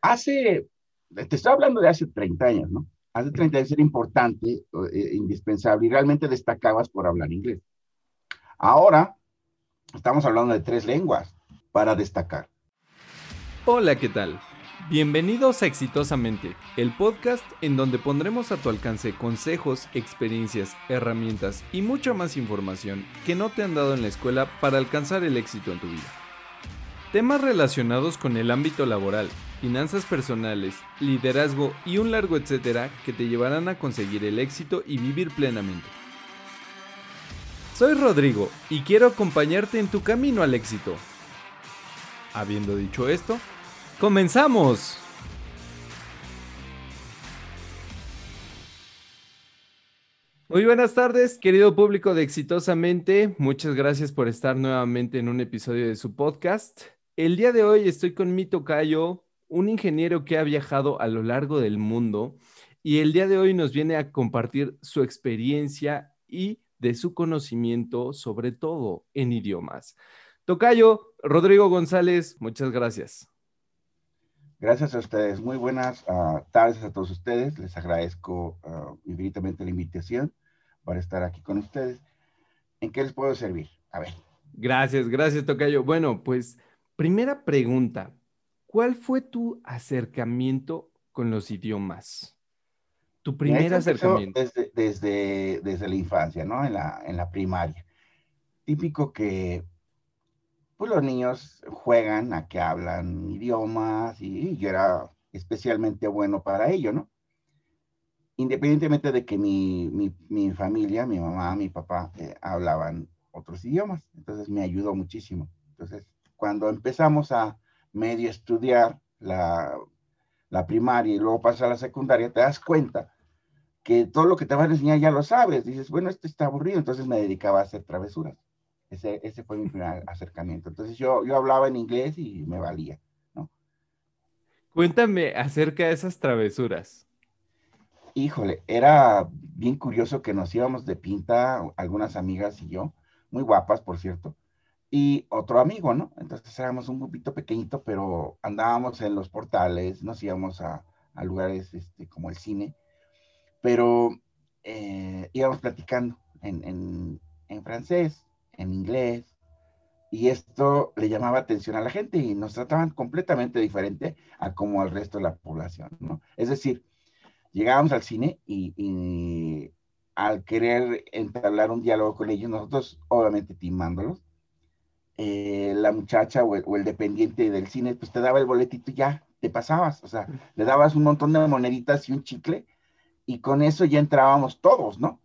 hace, te estoy hablando de hace 30 años, ¿no? Hace 30 años era importante, eh, indispensable, y realmente destacabas por hablar inglés. Ahora estamos hablando de tres lenguas para destacar. Hola, ¿qué tal? Bienvenidos a Exitosamente, el podcast en donde pondremos a tu alcance consejos, experiencias, herramientas y mucha más información que no te han dado en la escuela para alcanzar el éxito en tu vida. Temas relacionados con el ámbito laboral, finanzas personales, liderazgo y un largo etcétera que te llevarán a conseguir el éxito y vivir plenamente. Soy Rodrigo y quiero acompañarte en tu camino al éxito. Habiendo dicho esto, ¡comenzamos! Muy buenas tardes, querido público de Exitosamente. Muchas gracias por estar nuevamente en un episodio de su podcast. El día de hoy estoy con mi tocayo, un ingeniero que ha viajado a lo largo del mundo y el día de hoy nos viene a compartir su experiencia y de su conocimiento, sobre todo en idiomas. Tocayo, Rodrigo González, muchas gracias. Gracias a ustedes. Muy buenas ah, tardes a todos ustedes. Les agradezco uh, infinitamente la invitación para estar aquí con ustedes. ¿En qué les puedo servir? A ver. Gracias, gracias, Tocayo. Bueno, pues Primera pregunta, ¿cuál fue tu acercamiento con los idiomas? Tu primer acercamiento. Desde, desde, desde, la infancia, ¿no? En la, en la primaria. Típico que pues los niños juegan a que hablan idiomas y, yo era especialmente bueno para ello, ¿no? Independientemente de que mi, mi, mi familia, mi mamá, mi papá eh, hablaban otros idiomas, entonces me ayudó muchísimo. Entonces, cuando empezamos a medio estudiar la, primaria y luego pasar a la secundaria, te das cuenta que todo lo que te van a enseñar ya lo sabes. Dices, bueno, esto está aburrido, entonces me dedicaba a hacer travesuras. Ese, ese fue mi primer acercamiento. Entonces yo, yo hablaba en inglés y me valía, ¿no? Cuéntame acerca de esas travesuras. Híjole, era bien curioso que nos íbamos de pinta, algunas amigas y yo, muy guapas, por cierto, y otro amigo, ¿no? Entonces éramos un grupito pequeñito, pero andábamos en los portales, nos íbamos a, lugares este, como el cine, pero eh, íbamos platicando en, francés, en inglés, y esto le llamaba atención a la gente y nos trataban completamente diferente a como al resto de la población, ¿no? Es decir, llegábamos al cine y, y al querer entablar un diálogo con ellos, nosotros obviamente timándolos, eh, la muchacha o el, dependiente del cine, pues te daba el boletito y ya te pasabas, o sea, le dabas un montón de moneditas y un chicle y con eso ya entrábamos todos, ¿no?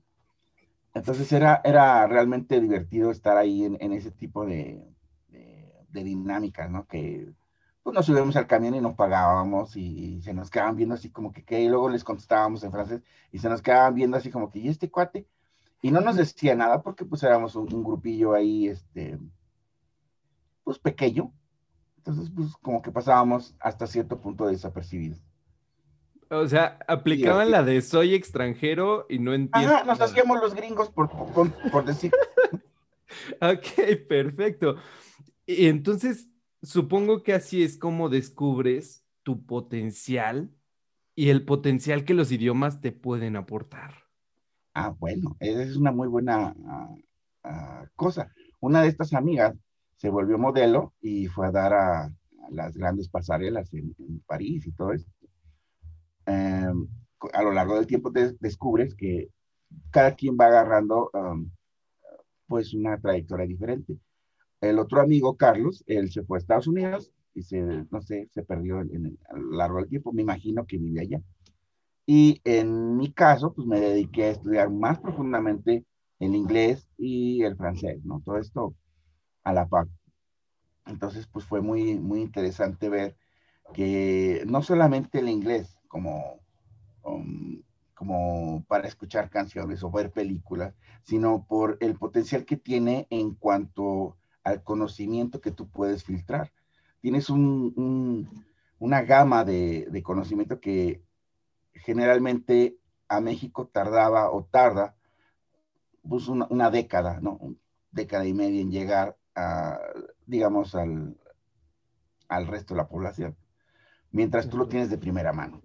Entonces era, era realmente divertido estar ahí en, ese tipo de, de, dinámicas, ¿no? Que pues nos subíamos al camión y nos pagábamos y, se nos quedaban viendo así como que, y luego les contestábamos en francés y se nos quedaban viendo así como que, ¿y este cuate? Y no nos decía nada porque pues éramos un, un grupillo ahí, este, pues pequeño. Entonces, pues como que pasábamos hasta cierto punto desapercibidos. O sea, aplicaban la de soy extranjero y no entiendo. Ajá, nos hacíamos los gringos por, por, decir. ok, perfecto. Y entonces, supongo que así es como descubres tu potencial y el potencial que los idiomas te pueden aportar. Ah, bueno, esa es una muy buena ah, ah, cosa. Una de estas amigas se volvió modelo y fue a dar a, las grandes pasarelas en, París y todo esto. Em, a lo largo del tiempo te descubres que cada quien va agarrando um, pues una trayectoria diferente. El otro amigo, Carlos, él se fue a Estados Unidos y se, no sé, se perdió en, a lo largo del tiempo, me imagino que vive allá. Y en mi caso, pues me dediqué a estudiar más profundamente el inglés y el francés, ¿no? Todo esto a la par. Entonces, pues fue muy, muy interesante ver que no solamente el inglés como, um, como para escuchar canciones o ver películas, sino por el potencial que tiene en cuanto al conocimiento que tú puedes filtrar. Tienes una gama de, conocimiento que generalmente a México tardaba o tarda pues una, una década, ¿no? década y media en llegar digamos, al, al resto de la población. mientras tú lo tienes de primera mano.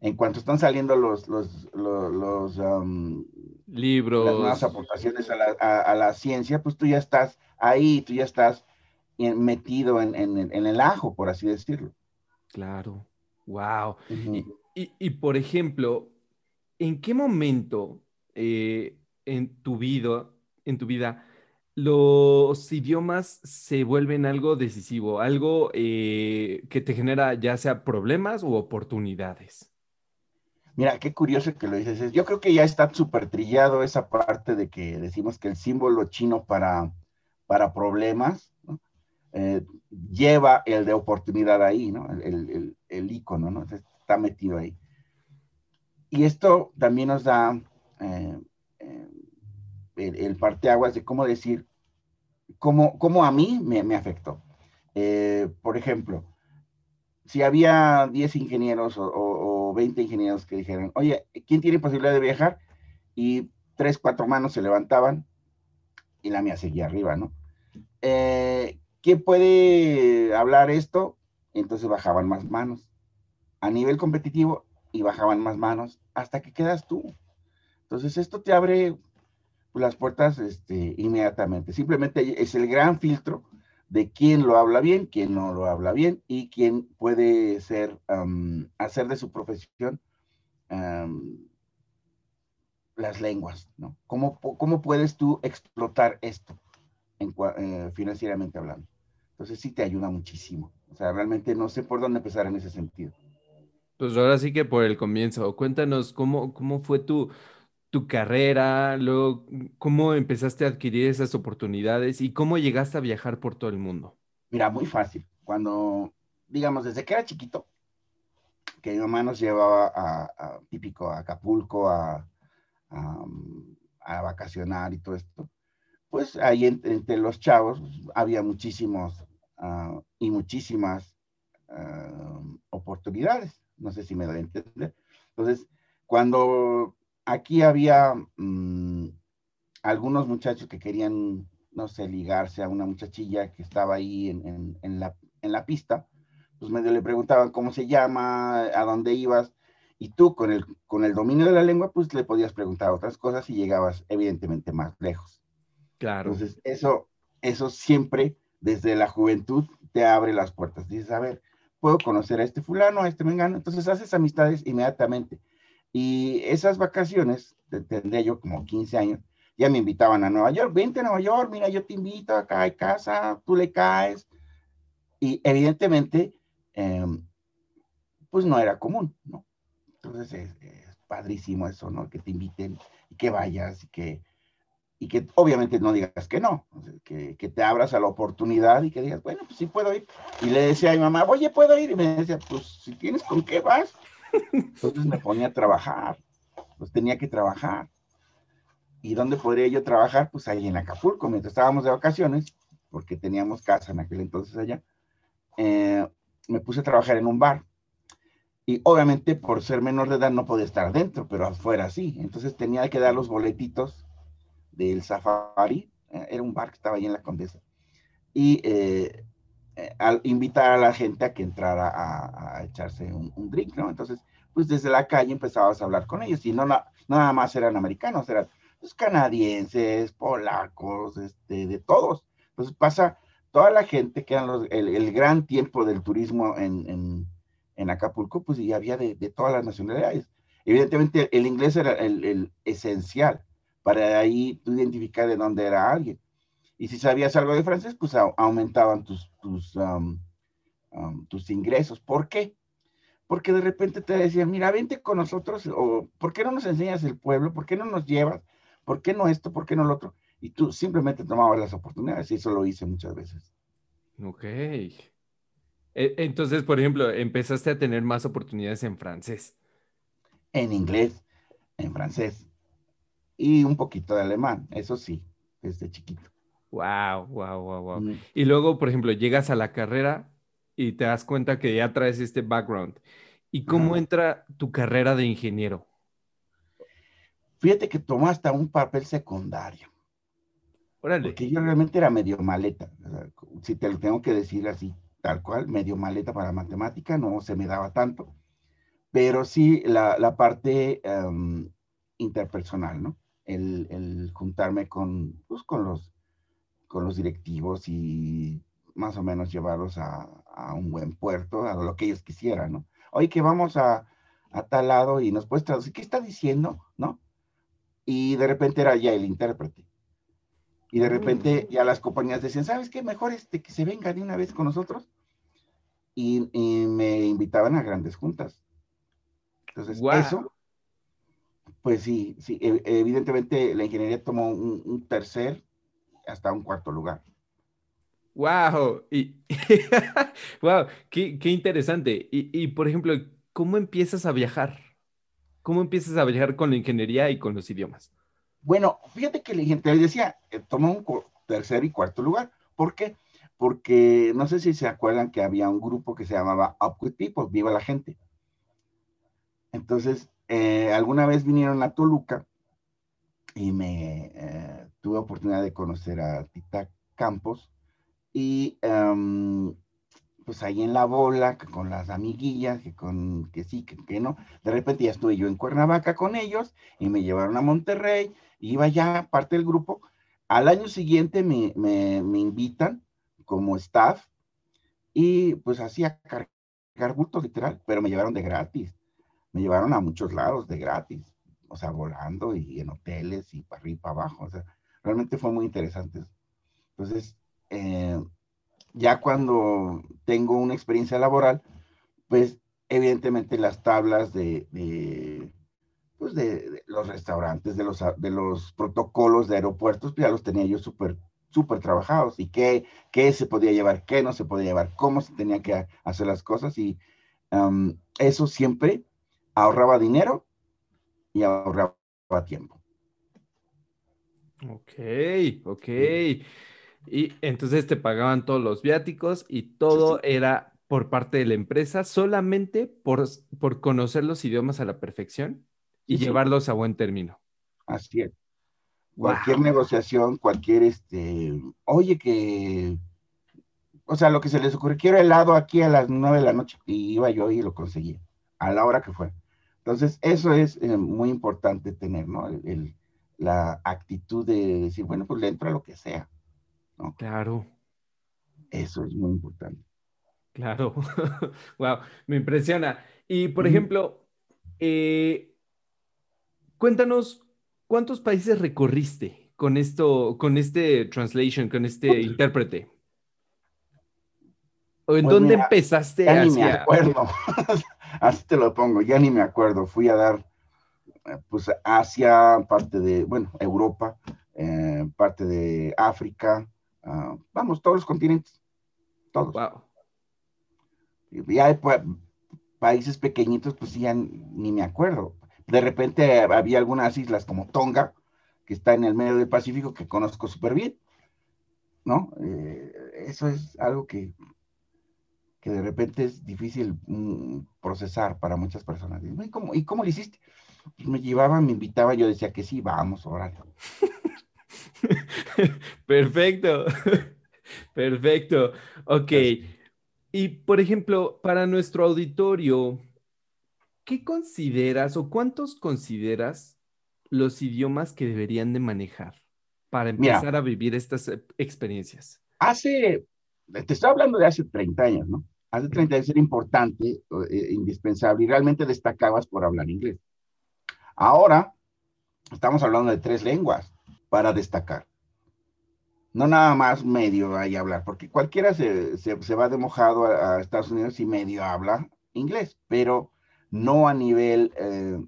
En cuanto están saliendo los, los, los, um, libros, las nuevas aportaciones a la, a, la, ciencia, pues tú ya estás ahí, tú ya estás metido en, en, en el ajo, por así decirlo. Claro, wow. y, y, y, por ejemplo, ¿en qué momento eh, en tu vida, en tu vida, los idiomas se vuelven algo decisivo, algo eh, que te genera ya sea problemas u oportunidades. Mira, qué curioso que lo dices. Yo creo que ya está súper trillado esa parte de que decimos que el símbolo chino para, para problemas eh, lleva el de oportunidad ahí, ¿no? El, el, el, icono, ¿no? Está metido ahí. Y esto también nos da eh, el, parteaguas de cómo decir, cómo, a mí me, me afectó. Eh, por ejemplo, si había 10 ingenieros o, o, 20 ingenieros que dijeran, oye, ¿quién tiene posibilidad de viajar? Y tres, cuatro manos se levantaban y la mía seguía arriba, ¿no? Eh, ¿Quién puede hablar esto? Entonces bajaban más manos. A nivel competitivo y bajaban más manos hasta que quedas tú. Entonces esto te abre las puertas este, inmediatamente. Simplemente es el gran filtro de quién lo habla bien, quién no lo habla bien y quién puede ser, hacer de su profesión las lenguas, ¿no? ¿Cómo, ¿Cómo, puedes tú explotar esto eh, financieramente hablando? Entonces sí te ayuda muchísimo. O sea, realmente no sé por dónde empezar en ese sentido. Pues ahora sí que por el comienzo, cuéntanos cómo, cómo fue tu, tu carrera, luego cómo empezaste a adquirir esas oportunidades y cómo llegaste a viajar por todo el mundo. Mira, muy fácil. Cuando, digamos, desde que era chiquito, que mi mamá nos llevaba a, típico a Acapulco a, a, vacacionar y todo esto, pues ahí entre, los chavos había muchísimos ah, y muchísimas ah, oportunidades. No sé si me doy a entender. Entonces, cuando aquí había mm, algunos muchachos que querían, no sé, ligarse a una muchachilla que estaba ahí en, la, en la pista, pues medio le preguntaban cómo se llama, a dónde ibas, y tú con el, con el dominio de la lengua, pues le podías preguntar otras cosas y llegabas evidentemente más lejos. Claro. Entonces, eso, eso siempre desde la juventud te abre las puertas. Dices, a ver, puedo conocer a este fulano, a este mengano, entonces haces amistades inmediatamente. Y esas vacaciones, tendría yo como 15 años, ya me invitaban a Nueva York, vente a Nueva York, mira, yo te invito, acá hay casa, tú le caes. Y evidentemente, em, pues no era común, ¿no? Entonces es, padrísimo eso, ¿no? Que te inviten y que vayas y que, y que obviamente no digas que no, que, que, te abras a la oportunidad y que digas, bueno, pues sí puedo ir. Y le decía a mi mamá, oye, ¿puedo ir? Y me decía, pues si tienes con qué vas. Entonces me ponía a trabajar, pues tenía que trabajar. ¿Y dónde podría yo trabajar? Pues ahí en Acapulco, mientras estábamos de vacaciones, porque teníamos casa en aquel entonces allá, eh, me puse a trabajar en un bar. Y obviamente por ser menor de edad no podía estar dentro, pero afuera sí. Entonces tenía que dar los boletitos del safari. Eh, era un bar que estaba ahí en la Condesa. Y eh, eh, al invitar a la gente a que entrara a, echarse un, drink, ¿no? Entonces, pues desde la calle empezabas a hablar con ellos y no, nada más eran americanos, eran pues, canadienses, polacos, este, de todos. Entonces pasa toda la gente que eran el, gran tiempo del turismo en, en, Acapulco, pues y había de, todas las nacionalidades. Evidentemente el inglés era el, el esencial para ahí tú identificar de dónde era alguien. Y si sabías algo de francés, pues aumentaban tus, tus, tus ingresos. ¿Por qué? Porque de repente te decían, mira, vente con nosotros, o ¿por qué no nos enseñas el pueblo? ¿Por qué no nos llevas? ¿Por qué no esto? ¿Por qué no lo otro? Y tú simplemente tomabas las oportunidades y eso lo hice muchas veces. Ok. E, entonces, por ejemplo, empezaste a tener más oportunidades en francés. En inglés, en francés y un poquito de alemán, eso sí, desde chiquito. Wow, wow, wow, wow. Y luego, por ejemplo, llegas a la carrera y te das cuenta que ya traes este background. ¿Y cómo entra tu carrera de ingeniero? Fíjate que tomó hasta un papel secundario. Órale. Porque yo realmente era medio maleta, si te lo tengo que decir así, tal cual, medio maleta para matemática, no se me daba tanto, pero sí la, parte em, interpersonal, ¿no? El, juntarme con, pues, con, los, con los directivos y más o menos llevarlos a, un buen puerto, a lo que ellos quisieran, ¿no? Oye, que vamos a, a tal lado y nos puedes traducir, ¿qué está diciendo? ¿No? Y de repente era ya el intérprete. Y de repente mm. ya las compañías decían, ¿sabes qué? Mejor este, que se venga de una vez con nosotros. Y, me invitaban a grandes juntas. Entonces, eso, pues sí, sí, e, evidentemente la ingeniería tomó un, tercer hasta un cuarto lugar. ¡Wow! Y, ¡Wow! Qué, interesante! Y, y, por ejemplo, ¿cómo empiezas a viajar? ¿Cómo empiezas a viajar con la ingeniería y con los idiomas? Bueno, fíjate que la ingeniería decía, eh, tomó un tercer y cuarto lugar. ¿Por qué? Porque no sé si se acuerdan que había un grupo que se llamaba Up With People, Viva la Gente. Entonces, eh, alguna vez vinieron a Toluca y me eh, tuve oportunidad de conocer a Tita Campos y em, pues ahí en la bola, con las amiguillas, que con que sí, que, no. De repente ya estuve yo en Cuernavaca con ellos y me llevaron a Monterrey, iba ya parte del grupo. Al año siguiente me, invitan como staff y pues hacía cargar bultos literal, pero me llevaron de gratis. Me llevaron a muchos lados de gratis, o sea, volando y en hoteles y para arriba y para abajo. O sea, realmente fue muy interesante. Entonces, eh, ya cuando tengo una experiencia laboral, pues evidentemente las tablas de, pues de, los restaurantes, de los, de los protocolos de aeropuertos, pues ya los tenía yo súper súper trabajados y qué, qué se podía llevar, qué no se podía llevar, cómo se tenía que hacer las cosas y eso siempre ahorraba dinero y ahorraba tiempo. Ok, ok. Y entonces te pagaban todos los viáticos y todo era por parte de la empresa solamente por, por conocer los idiomas a la perfección y llevarlos a buen término. Así es. Cualquier negociación, cualquier este, oye que, o sea, lo que se les ocurre, quiero helado aquí a las nueve de la noche y iba yo y lo conseguía a la hora que fue. Entonces, eso es eh, muy importante tener, ¿no? la actitud de decir, bueno, pues le entro a lo que sea. Claro. Eso es muy importante. Claro. wow, me impresiona. Y por ejemplo, eh, cuéntanos cuántos países recorriste con esto, con este translation, con este intérprete. ¿O en pues dónde empezaste? Ya ni me acuerdo. Así te lo pongo, ya ni me acuerdo. Fui a dar, eh, pues, Asia, parte de, bueno, Europa, eh, parte de África, Ah, vamos, todos los continentes, todos. Wow. Ya hay países pequeñitos, pues ya ni me acuerdo. De repente había algunas islas como Tonga, que está en el medio del Pacífico, que conozco súper bien, ¿no? Eh, eso es algo que, que de repente es difícil mm, procesar para muchas personas. ¿Y cómo, ¿Y cómo lo hiciste? Pues me llevaban, me invitaban, yo decía que sí, vamos, órale. Perfecto. Perfecto. Ok. Y por ejemplo, para nuestro auditorio, ¿qué consideras o cuántos consideras los idiomas que deberían de manejar para empezar a vivir estas eh, experiencias? Hace, te estoy hablando de hace 30 años, ¿no? Hace 30 años era importante, eh, indispensable y realmente destacabas por hablar inglés. Ahora estamos hablando de tres lenguas para destacar. No nada más medio ahí hablar, porque cualquiera se, va de mojado a, Estados Unidos y medio habla inglés, pero no a nivel, eh,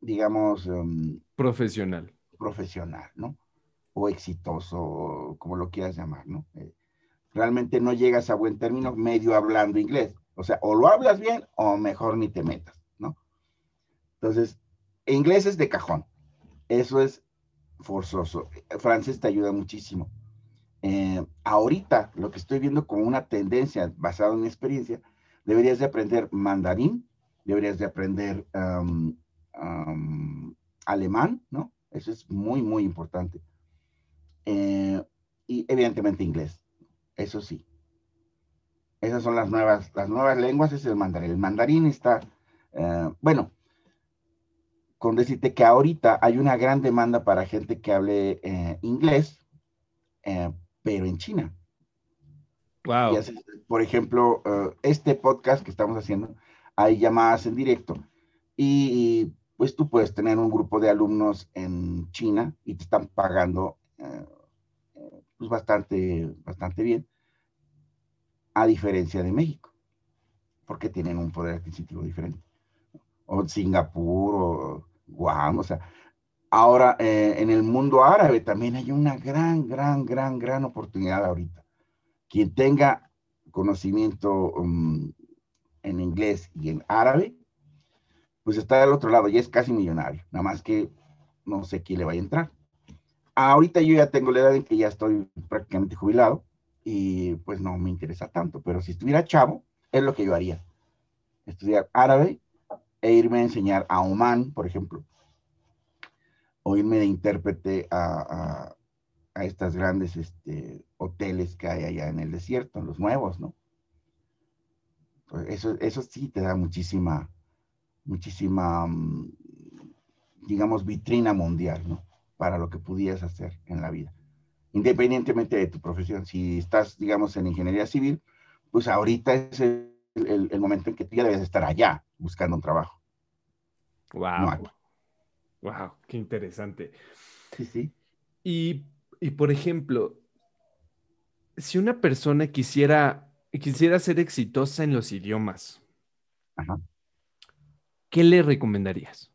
digamos... Em, profesional. Profesional, ¿no? O exitoso, como lo quieras llamar, ¿no? Eh, realmente no llegas a buen término medio hablando inglés. O sea, o lo hablas bien o mejor ni te metas, ¿no? Entonces, inglés es de cajón. Eso es forzoso. Francés te ayuda muchísimo. Eh, ahorita, lo que estoy viendo como una tendencia basada en mi experiencia, deberías de aprender mandarín, deberías de aprender alemán, ¿no? Eso es muy, muy importante. Eh, y evidentemente inglés, eso sí. Esas son las nuevas, las nuevas lenguas, es el mandarín. El mandarín está, eh, bueno, con decirte que ahorita hay una gran demanda para gente que hable eh, inglés, eh, pero en China. Wow. por ejemplo, este podcast que estamos haciendo, hay llamadas en directo y, pues tú puedes tener un grupo de alumnos en China y te están pagando pues bastante, bastante bien a diferencia de México, porque tienen un poder adquisitivo diferente. O Singapur, o Guam, o sea, ahora eh, en el mundo árabe también hay una gran, gran, gran, gran oportunidad ahorita. Quien tenga conocimiento um, en inglés y en árabe, pues está del otro lado y es casi millonario, nada más que no sé quién le vaya a entrar. Ahorita yo ya tengo la edad en que ya estoy prácticamente jubilado, y pues no me interesa tanto, pero si estuviera chavo, es lo que yo haría. Estudiar árabe e irme a enseñar a Oman, por ejemplo, o irme de intérprete a, a, estas grandes este, hoteles que hay allá en el desierto, los nuevos, ¿no? Pues eso, eso sí te da muchísima, muchísima, mm, digamos, vitrina mundial, ¿no? Para lo que pudieras hacer en la vida independientemente de tu profesión. Si estás, digamos, en ingeniería civil, pues ahorita es el, momento en que tú ya debes estar allá buscando un trabajo. Wow. wow, qué interesante. Sí, sí. Y, y, por ejemplo, si una persona quisiera, quisiera ser exitosa en los idiomas, ¿qué le recomendarías?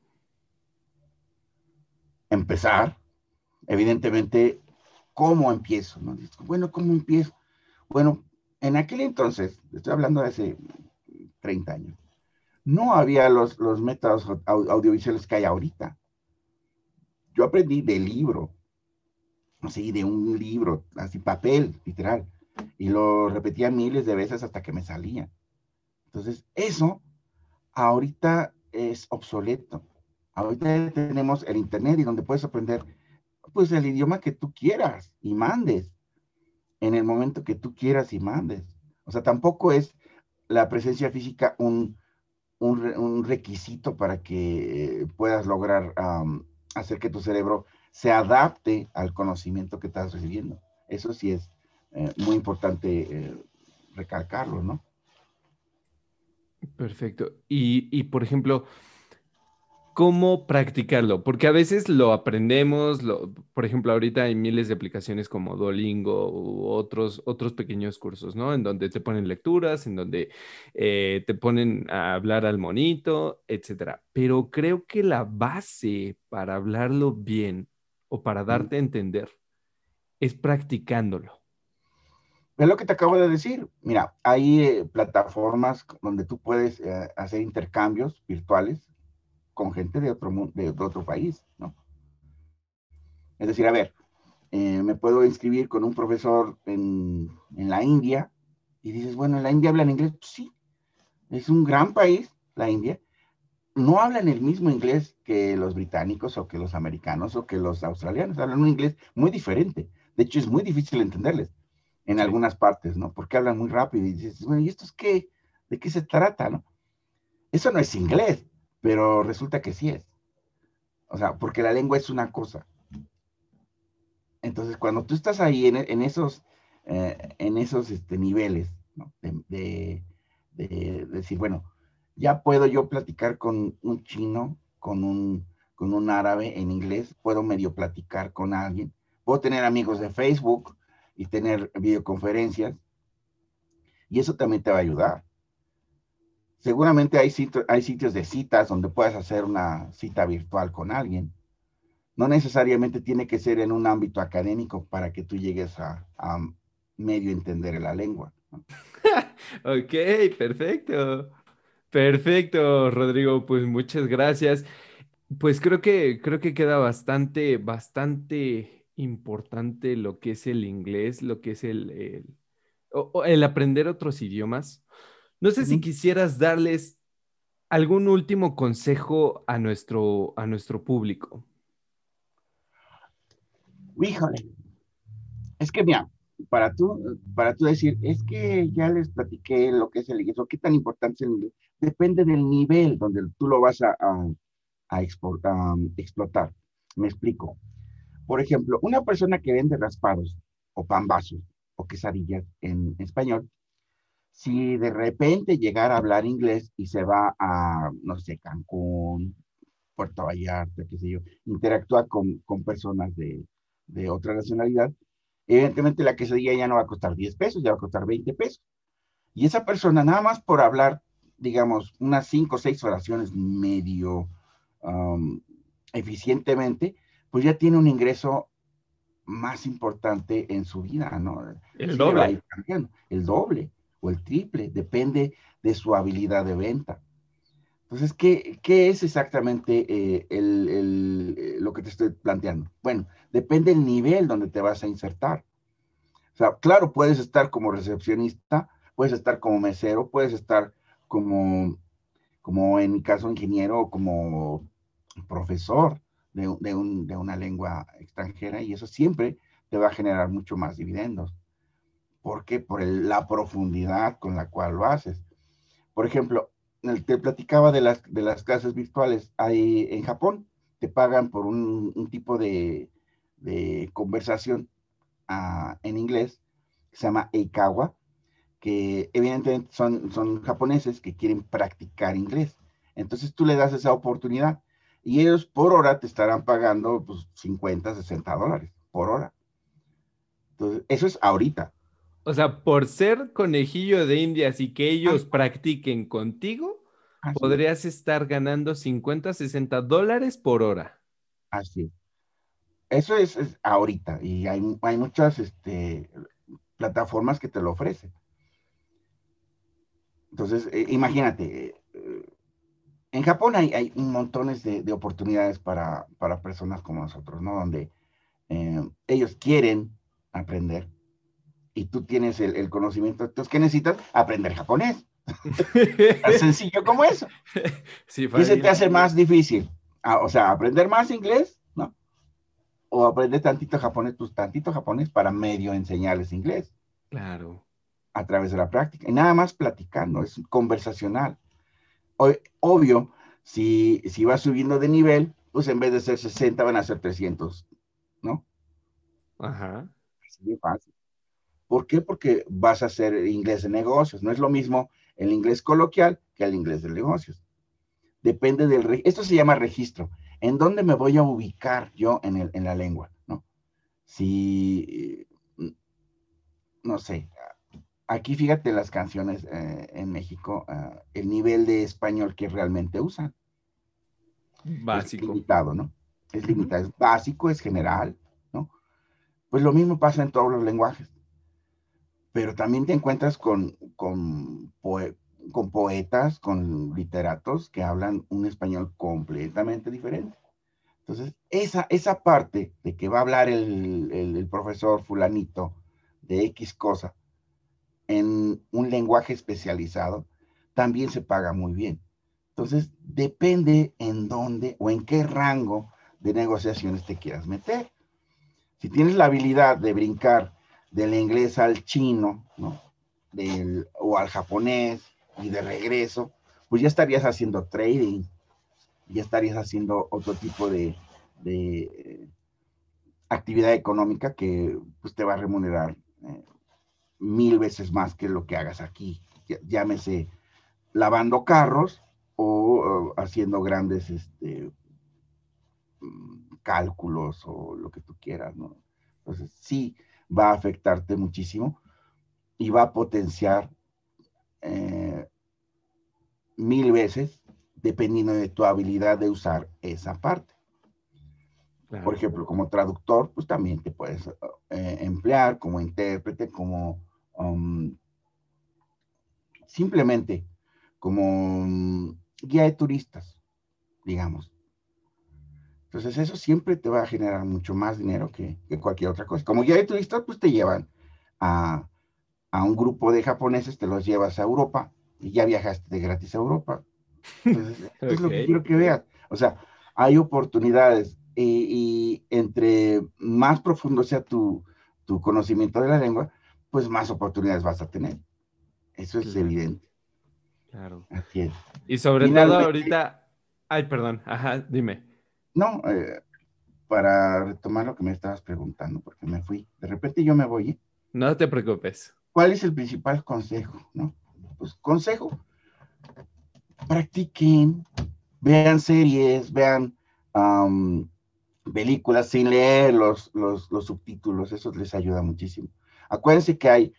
Empezar. Evidentemente, ¿cómo empiezo? ¿no? Bueno, ¿cómo empiezo? Bueno, en aquel entonces, estoy hablando de hace 30 años, no había los, los métodos audiovisuales que hay ahorita. Yo aprendí de libro, así, de un libro, así, papel, literal, y lo repetía miles de veces hasta que me salía. Entonces, eso ahorita es obsoleto. Ahorita tenemos el Internet y donde puedes aprender pues el idioma que tú quieras y mandes, en el momento que tú quieras y mandes. O sea, tampoco es la presencia física un, un, requisito para que puedas lograr hacer que tu cerebro se adapte al conocimiento que estás recibiendo. Eso sí es eh, muy importante eh, recalcarlo, ¿no? Perfecto. Y, y por ejemplo, cómo practicarlo, porque a veces lo aprendemos, lo, por ejemplo, ahorita hay miles de aplicaciones como Duolingo u otros, otros pequeños cursos, ¿no? En donde te ponen lecturas, en donde eh, te ponen a hablar al monito, etcétera. Pero creo que la base para hablarlo bien o para darte a entender es practicándolo. Es lo que te acabo de decir. Mira, hay eh, plataformas donde tú puedes eh, hacer intercambios virtuales con gente de otro, de otro país, ¿no? Es decir, a ver, eh, me puedo inscribir con un profesor en, en, la India y dices, bueno, ¿en la India hablan inglés? Pues sí, es un gran país, la India. No hablan el mismo inglés que los británicos o que los americanos o que los australianos, hablan un inglés muy diferente. De hecho, es muy difícil entenderles en algunas partes, ¿no? Porque hablan muy rápido y dices, bueno, ¿y esto es qué? ¿De qué se trata, no? Eso no es inglés, pero resulta que sí es. O sea, porque la lengua es una cosa. Entonces, cuando tú estás ahí en, esos, en esos eh, este, niveles, ¿no? de, decir, bueno, ya puedo yo platicar con un chino, con un, con un árabe en inglés, puedo medio platicar con alguien, puedo tener amigos de Facebook y tener videoconferencias, y eso también te va a ayudar seguramente hay, hay sitios de citas donde puedes hacer una cita virtual con alguien. No necesariamente tiene que ser en un ámbito académico para que tú llegues a, medio entender la lengua. ok, perfecto. Perfecto, Rodrigo. Pues muchas gracias. Pues creo que, creo que queda bastante, bastante importante lo que es el inglés, lo que es el, el aprender otros idiomas. No sé si quisieras darles algún último consejo a nuestro, a nuestro público. Híjole. Es que mira, para tú, para tú decir, es que ya les platiqué lo que es el inglés, o qué tan importante es el inglés, depende del nivel donde tú lo vas a, a, explotar. Me explico. Por ejemplo, una persona que vende raspados o pambazos o quesadillas en español, si de repente llegara a hablar inglés y se va a, no sé, Cancún, Puerto Vallarta, qué sé yo, interactúa con, con personas de, de otra nacionalidad, evidentemente la quesadilla ya no va a costar 10 pesos, ya va a costar 20 pesos. Y esa persona, nada más por hablar, digamos, unas 5 o 6 oraciones medio um, eficientemente, pues ya tiene un ingreso más importante en su vida, ¿no? El doble. El doble o el triple, depende de su habilidad de venta. Entonces, ¿qué, qué es exactamente eh, el, eh, lo que te estoy planteando? Bueno, depende del nivel donde te vas a insertar. O sea, claro, puedes estar como recepcionista, puedes estar como mesero, puedes estar como, como en mi caso, ingeniero o como profesor de, de una lengua extranjera y eso siempre te va a generar mucho más dividendos. ¿Por qué? Por la profundidad con la cual lo haces. Por ejemplo, te platicaba de las, de las clases virtuales. Hay, en Japón te pagan por un, tipo de, de conversación uh, en inglés que se llama Eikawa, que evidentemente son, son japoneses que quieren practicar inglés. Entonces tú le das esa oportunidad y ellos por hora te estarán pagando pues, 50, 60 dólares por hora. Entonces, eso es ahorita. O sea, por ser conejillo de indias y que ellos practiquen contigo, podrías estar ganando 50, 60 dólares por hora. Así. Eso es, ahorita y hay, hay muchas este, plataformas que te lo ofrecen. Entonces, eh, imagínate, eh, en Japón hay, hay montones de, de oportunidades para, para, personas como nosotros, ¿no? Donde eh, ellos quieren aprender, y tú tienes el, conocimiento, entonces, ¿qué necesitas? Aprender japonés. Tan sencillo como eso. Sí, ¿Qué se te hace más difícil? Ah, o sea, aprender más inglés, ¿no? O aprender tantito japonés, pues tantito japonés para medio enseñarles inglés. Claro. A través de la práctica. Y nada más platicando, es conversacional. obvio, si, si vas subiendo de nivel, pues en vez de ser 60 van a ser 300, ¿no? Ajá. Así de fácil. ¿Por qué? Porque vas a hacer inglés de negocios. No es lo mismo el inglés coloquial que el inglés de negocios. Depende del... Esto se llama registro. ¿En dónde me voy a ubicar yo en, el, en la lengua? ¿no? Si, no sé, aquí fíjate las canciones eh, en México, uh, el nivel de español que realmente usan. Básico. Es limitado, ¿no? Es limitado, es básico, es general, ¿no? Pues lo mismo pasa en todos los lenguajes pero también te encuentras con, con, con poetas, con literatos que hablan un español completamente diferente. Entonces, esa, esa parte de que va a hablar el, el, profesor fulanito de X cosa en un lenguaje especializado, también se paga muy bien. Entonces, depende en dónde o en qué rango de negociaciones te quieras meter. Si tienes la habilidad de brincar del inglés al chino, ¿no? Del, o al japonés y de regreso, pues ya estarías haciendo trading, ya estarías haciendo otro tipo de, de actividad económica que pues, te va a remunerar eh, mil veces más que lo que hagas aquí. Llámese lavando carros o, haciendo grandes este, mm, cálculos o lo que tú quieras, ¿no? Entonces, sí, va a afectarte muchísimo y va a potenciar eh, mil veces dependiendo de tu habilidad de usar esa parte. Por ejemplo, como traductor, pues también te puedes eh, emplear como intérprete, como um, simplemente como um, guía de turistas, digamos. Entonces eso siempre te va a generar mucho más dinero que, cualquier otra cosa. Como ya de turista, pues te llevan a, un grupo de japoneses, te los llevas a Europa y ya viajaste de gratis a Europa. Entonces, es lo que quiero que veas. O sea, hay oportunidades y, entre más profundo sea tu, conocimiento de la lengua, pues más oportunidades vas a tener. Eso es evidente. Claro. Así es. Y sobre todo ahorita, ay, perdón, ajá, dime. No, eh, para retomar lo que me estabas preguntando, porque me fui. De repente yo me voy. ¿eh? No te preocupes. ¿Cuál es el principal consejo? ¿no? Pues consejo, practiquen, vean series, vean películas sin leer los, los, subtítulos, eso les ayuda muchísimo. Acuérdense que hay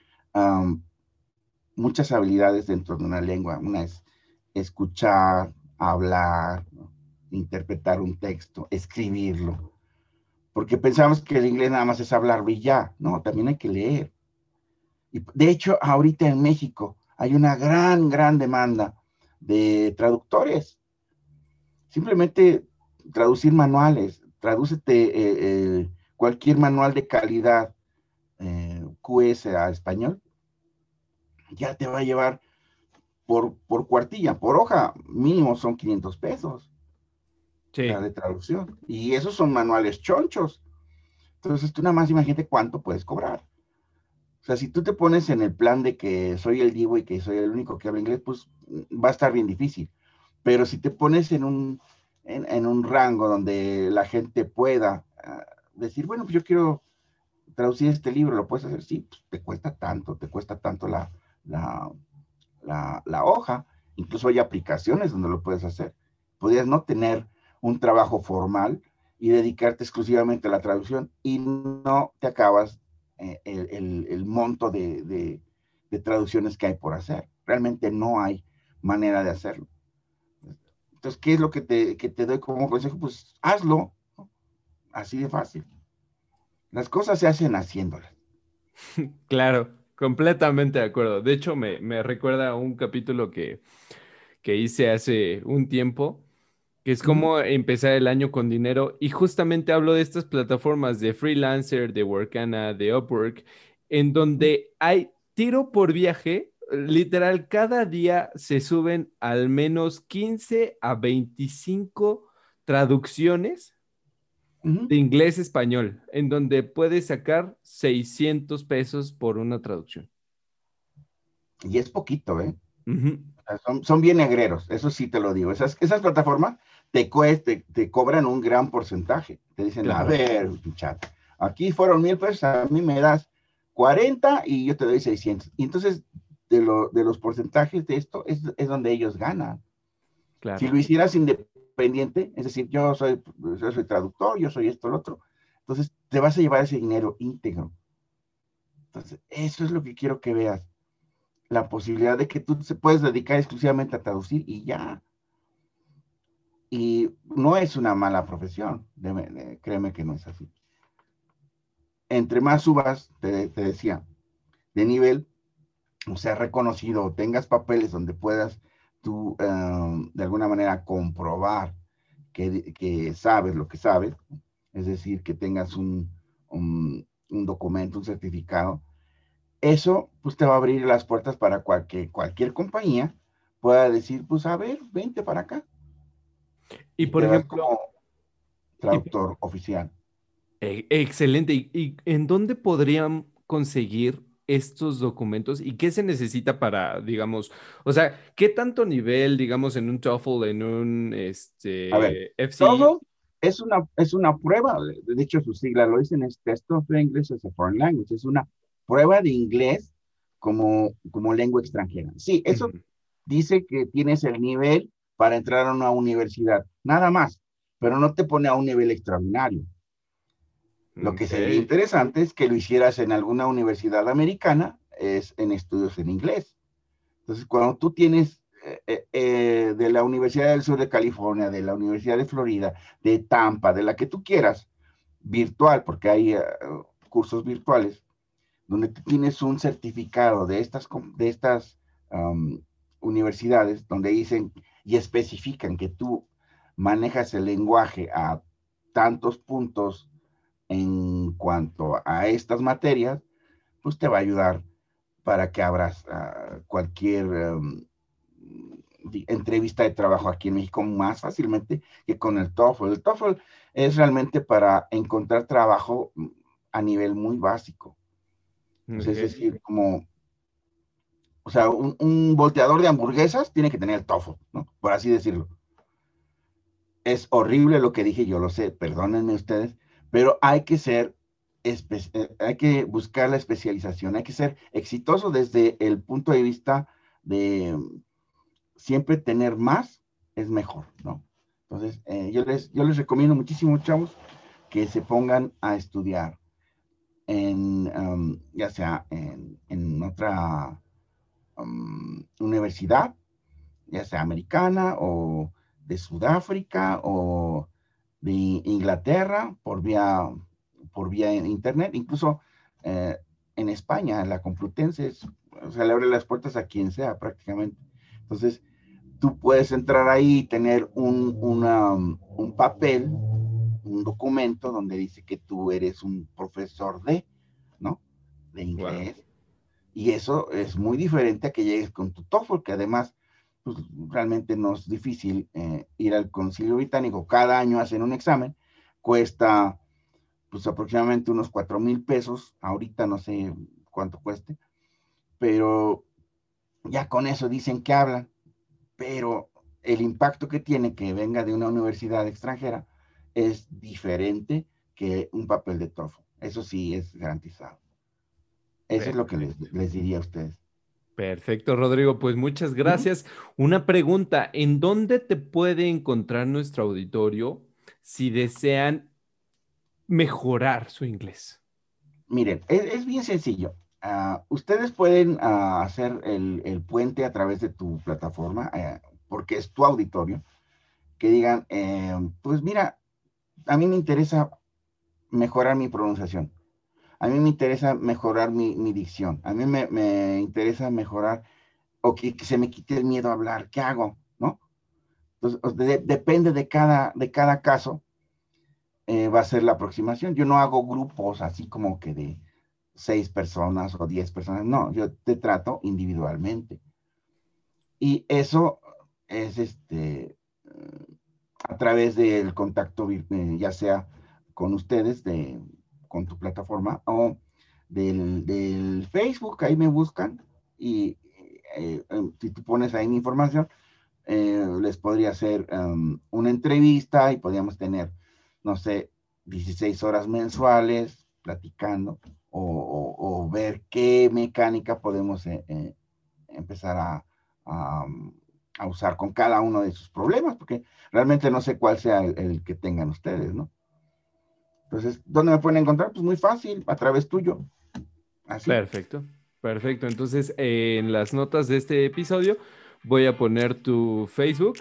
muchas habilidades dentro de una lengua. Una es escuchar, hablar, interpretar un texto, escribirlo. Porque pensamos que el inglés nada más es hablar y ya. No, también hay que leer. Y de hecho, ahorita en México hay una gran, gran demanda de traductores. Simplemente traducir manuales, tradúcete eh, eh, cualquier manual de calidad eh, QS a español, ya te va a llevar por, por cuartilla, por hoja, mínimo son 500 pesos de traducción. Y esos son manuales chonchos. Entonces tú nada más imagínate cuánto puedes cobrar. O sea, si tú te pones en el plan de que soy el divo y que soy el único que habla inglés, pues va a estar bien difícil. Pero si te pones en un, en, un rango donde la gente pueda ah, decir, bueno, pues yo quiero traducir este libro, lo puedes hacer, sí, pues te cuesta tanto, te cuesta tanto la, la, la, hoja. Incluso hay aplicaciones donde lo puedes hacer. Podrías no tener un trabajo formal y dedicarte exclusivamente a la traducción y no te acabas eh, el, monto de, traducciones que hay por hacer. Realmente no hay manera de hacerlo. Entonces, ¿qué es lo que te, te doy como consejo? Pues hazlo. Así de fácil. Las cosas se hacen haciéndolas. Claro, completamente de acuerdo. De hecho, me, recuerda a un capítulo que, que hice hace un tiempo que es como empezar el año con dinero. Y justamente hablo de estas plataformas de freelancer, de Workana, de Upwork, en donde hay tiro por viaje. Literal, cada día se suben al menos 15 a 25 traducciones de inglés a español, en donde puedes sacar 600 pesos por una traducción. Y es poquito, ¿eh? son, bien negreros, eso sí te lo digo. Esas, esas plataformas te, te, cobran un gran porcentaje. Te dicen, a ver, chat, aquí fueron mil pesos, a mí me das 40 y yo te doy 600. Y entonces, de, lo, de los porcentajes de esto es, es donde ellos ganan. Si lo hicieras independiente, es decir, yo soy, yo soy traductor, yo soy esto, lo otro, entonces te vas a llevar ese dinero íntegro. Entonces, eso es lo que quiero que veas. La posibilidad de que tú se puedes dedicar exclusivamente a traducir y ya. Y no es una mala profesión, créeme que no es así. Entre más subas, te, decía, de nivel, o sea, reconocido, tengas papeles donde puedas tú em, de alguna manera comprobar que, sabes lo que sabes, es decir, que tengas un, un, documento, un certificado, eso pues te va a abrir las puertas para que cualquier compañía pueda decir, pues a ver, vente para acá. Y por ejemplo... traductor oficial. E, excelente. ¿Y, en dónde podrían conseguir estos documentos y qué se necesita para, digamos, o sea, qué tanto nivel, digamos, en un TOEFL, en un este, A ver, TOEFL es una, es una prueba, de hecho su sigla lo dicen, es Test of English as a Foreign Language, es una prueba de inglés como, como lengua extranjera. Sí, eso dice que tienes el nivel para entrar a una universidad, nada más, pero no te pone a un nivel extraordinario. Lo que sería interesante es que lo hicieras en alguna universidad americana, es en estudios en inglés. Entonces, cuando tú tienes eh, eh, eh, de la Universidad del Sur de California, de la Universidad de Florida, de Tampa, de la que tú quieras, virtual, porque hay cursos virtuales, donde tú tienes un certificado de estas, de estas universidades, donde dicen y especifican que tú manejas el lenguaje a tantos puntos en cuanto a estas materias, pues te va a ayudar para que abras ah, cualquier em, entrevista de trabajo aquí en México más fácilmente que con el TOEFL. El TOEFL es realmente para encontrar trabajo a nivel muy básico. es decir, como, o sea, un, volteador de hamburguesas tiene que tener el TOEFL, ¿no? Por así decirlo. Es horrible lo que dije, yo lo sé, perdónenme ustedes, pero hay que ser, eh, hay que buscar la especialización, hay que ser exitoso desde el punto de vista de siempre tener más es mejor, ¿no? Entonces, eh, yo, les, yo les recomiendo muchísimo, chavos, que se pongan a estudiar en, um, ya sea en, otra um, universidad, ya sea americana o de Sudáfrica o de Inglaterra por vía, por vía internet, incluso eh, en España, la Complutense, o sea, le abre las puertas a quien sea prácticamente. Entonces, tú puedes entrar ahí y tener un, un papel un documento donde dice que tú eres un profesor de, ¿no? De inglés. Y eso es muy diferente a que llegues con tu TOEFL, que además pues, realmente no es difícil eh, ir al concilio británico. Cada año hacen un examen, cuesta pues aproximadamente unos cuatro mil pesos. Ahorita no sé cuánto cueste, pero ya con eso dicen que hablan, pero el impacto que tiene que venga de una universidad extranjera es diferente que un papel de TOEFL. Eso sí es garantizado. Eso es lo que les, diría a ustedes. Perfecto, Rodrigo. Pues muchas gracias. Una pregunta, ¿en dónde te puede encontrar nuestro auditorio si desean mejorar su inglés? Miren, es, bien sencillo. Ah, ustedes pueden ah, hacer el, puente a través de tu plataforma, eh, porque es tu auditorio, que digan, eh, pues mira, a mí me interesa mejorar mi pronunciación. A mí me interesa mejorar mi, dicción. A mí me, interesa mejorar o que, se me quite el miedo a hablar. ¿Qué hago? ¿No? Entonces, depende de cada, de cada caso, eh, va a ser la aproximación. Yo no hago grupos así como que de seis personas o diez personas. No, yo te trato individualmente. Y eso es este a través del contacto, eh, ya sea con ustedes, de, con tu plataforma, o del, Facebook, ahí me buscan y eh, em, si tú pones ahí mi información, eh, les podría hacer em, una entrevista y podríamos tener, no sé, 16 horas mensuales platicando o, ver qué mecánica podemos empezar a, a usar con cada uno de sus problemas, porque realmente no sé cuál sea el, que tengan ustedes, ¿no? Entonces, ¿dónde me pueden encontrar? Pues muy fácil, a través tuyo. Perfecto, perfecto. Entonces, en las notas de este episodio voy a poner tu Facebook,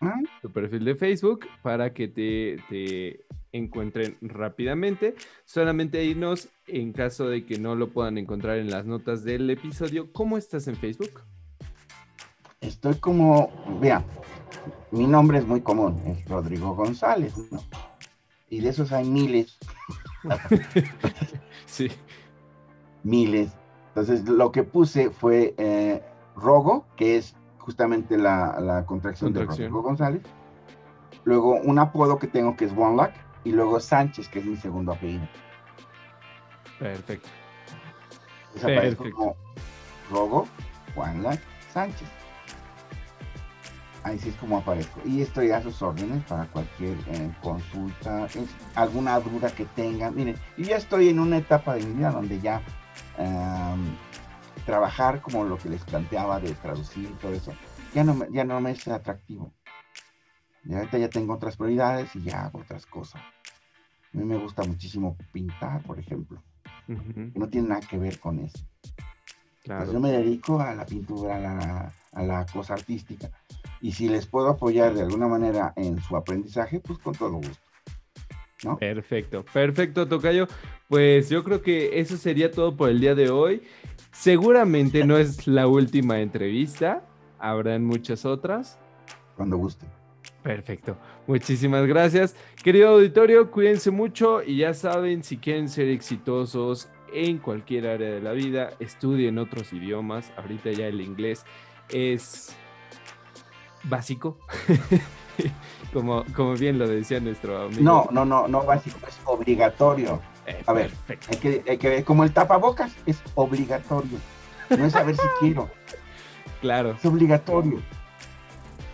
ah. tu perfil de Facebook, para que te, te encuentren rápidamente. Solamente irnos en caso de que no lo puedan encontrar en las notas del episodio. ¿Cómo estás en Facebook? estoy como, vea, mi nombre es muy común, es Rodrigo González, ¿no? Y de esos hay miles. sí. Miles. Entonces, lo que puse fue eh, Rogo, que es justamente la, contracción, de Rodrigo González. Luego, un apodo que tengo que es One Luck. Y luego Sánchez, que es mi segundo apellido. Perfecto. Perfecto. como Rogo, One Luck, Sánchez. Ahí sí es como aparezco. Y estoy a sus órdenes para cualquier eh, consulta, alguna duda que tengan. Miren, yo ya estoy en una etapa de mi vida donde ya trabajar como lo que les planteaba de traducir y todo eso, ya no, ya no me es atractivo. Ya ahorita ya tengo otras prioridades y ya hago otras cosas. A mí me gusta muchísimo pintar, por ejemplo. No tiene nada que ver con eso. Pues yo me dedico a la pintura, a la, a la cosa artística y si les puedo apoyar de alguna manera en su aprendizaje, pues con todo gusto. ¿no? Perfecto, perfecto, Tocayo. Pues yo creo que eso sería todo por el día de hoy. Seguramente no es la última entrevista, habrán muchas otras. Cuando guste. Perfecto, muchísimas gracias. Querido auditorio, cuídense mucho y ya saben, si quieren ser exitosos en cualquier área de la vida, estudien otros idiomas. Ahorita ya el inglés es básico, como, como bien lo decía nuestro amigo. No, no, no, no básico, es obligatorio. a ver, hay que, hay que ver, como el tapabocas es obligatorio. No es saber si quiero. Claro. Es obligatorio.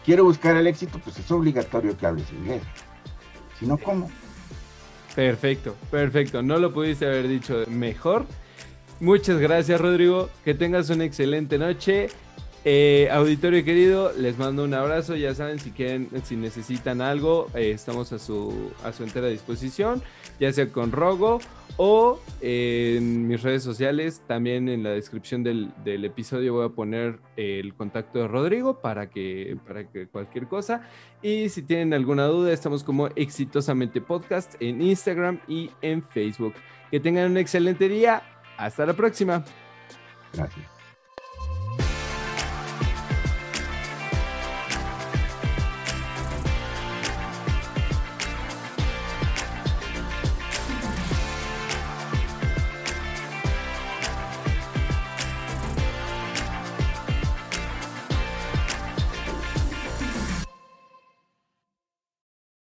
Quiero buscar el éxito, pues es obligatorio que hables inglés. Si no, ¿cómo? Perfecto, perfecto. No lo pudiste haber dicho mejor. Muchas gracias, Rodrigo. Que tengas una excelente noche. Eh, auditorio querido, les mando un abrazo. Ya saben, si quieren, si necesitan algo, eh, estamos a su, a su entera disposición, ya sea con Rogo o en mis redes sociales. También en la descripción del, episodio voy a poner el contacto de Rodrigo para que, para que cualquier cosa. Y si tienen alguna duda, estamos como Exitosamente Podcast en Instagram y en Facebook. Que tengan un excelente día. Hasta la próxima. Gracias.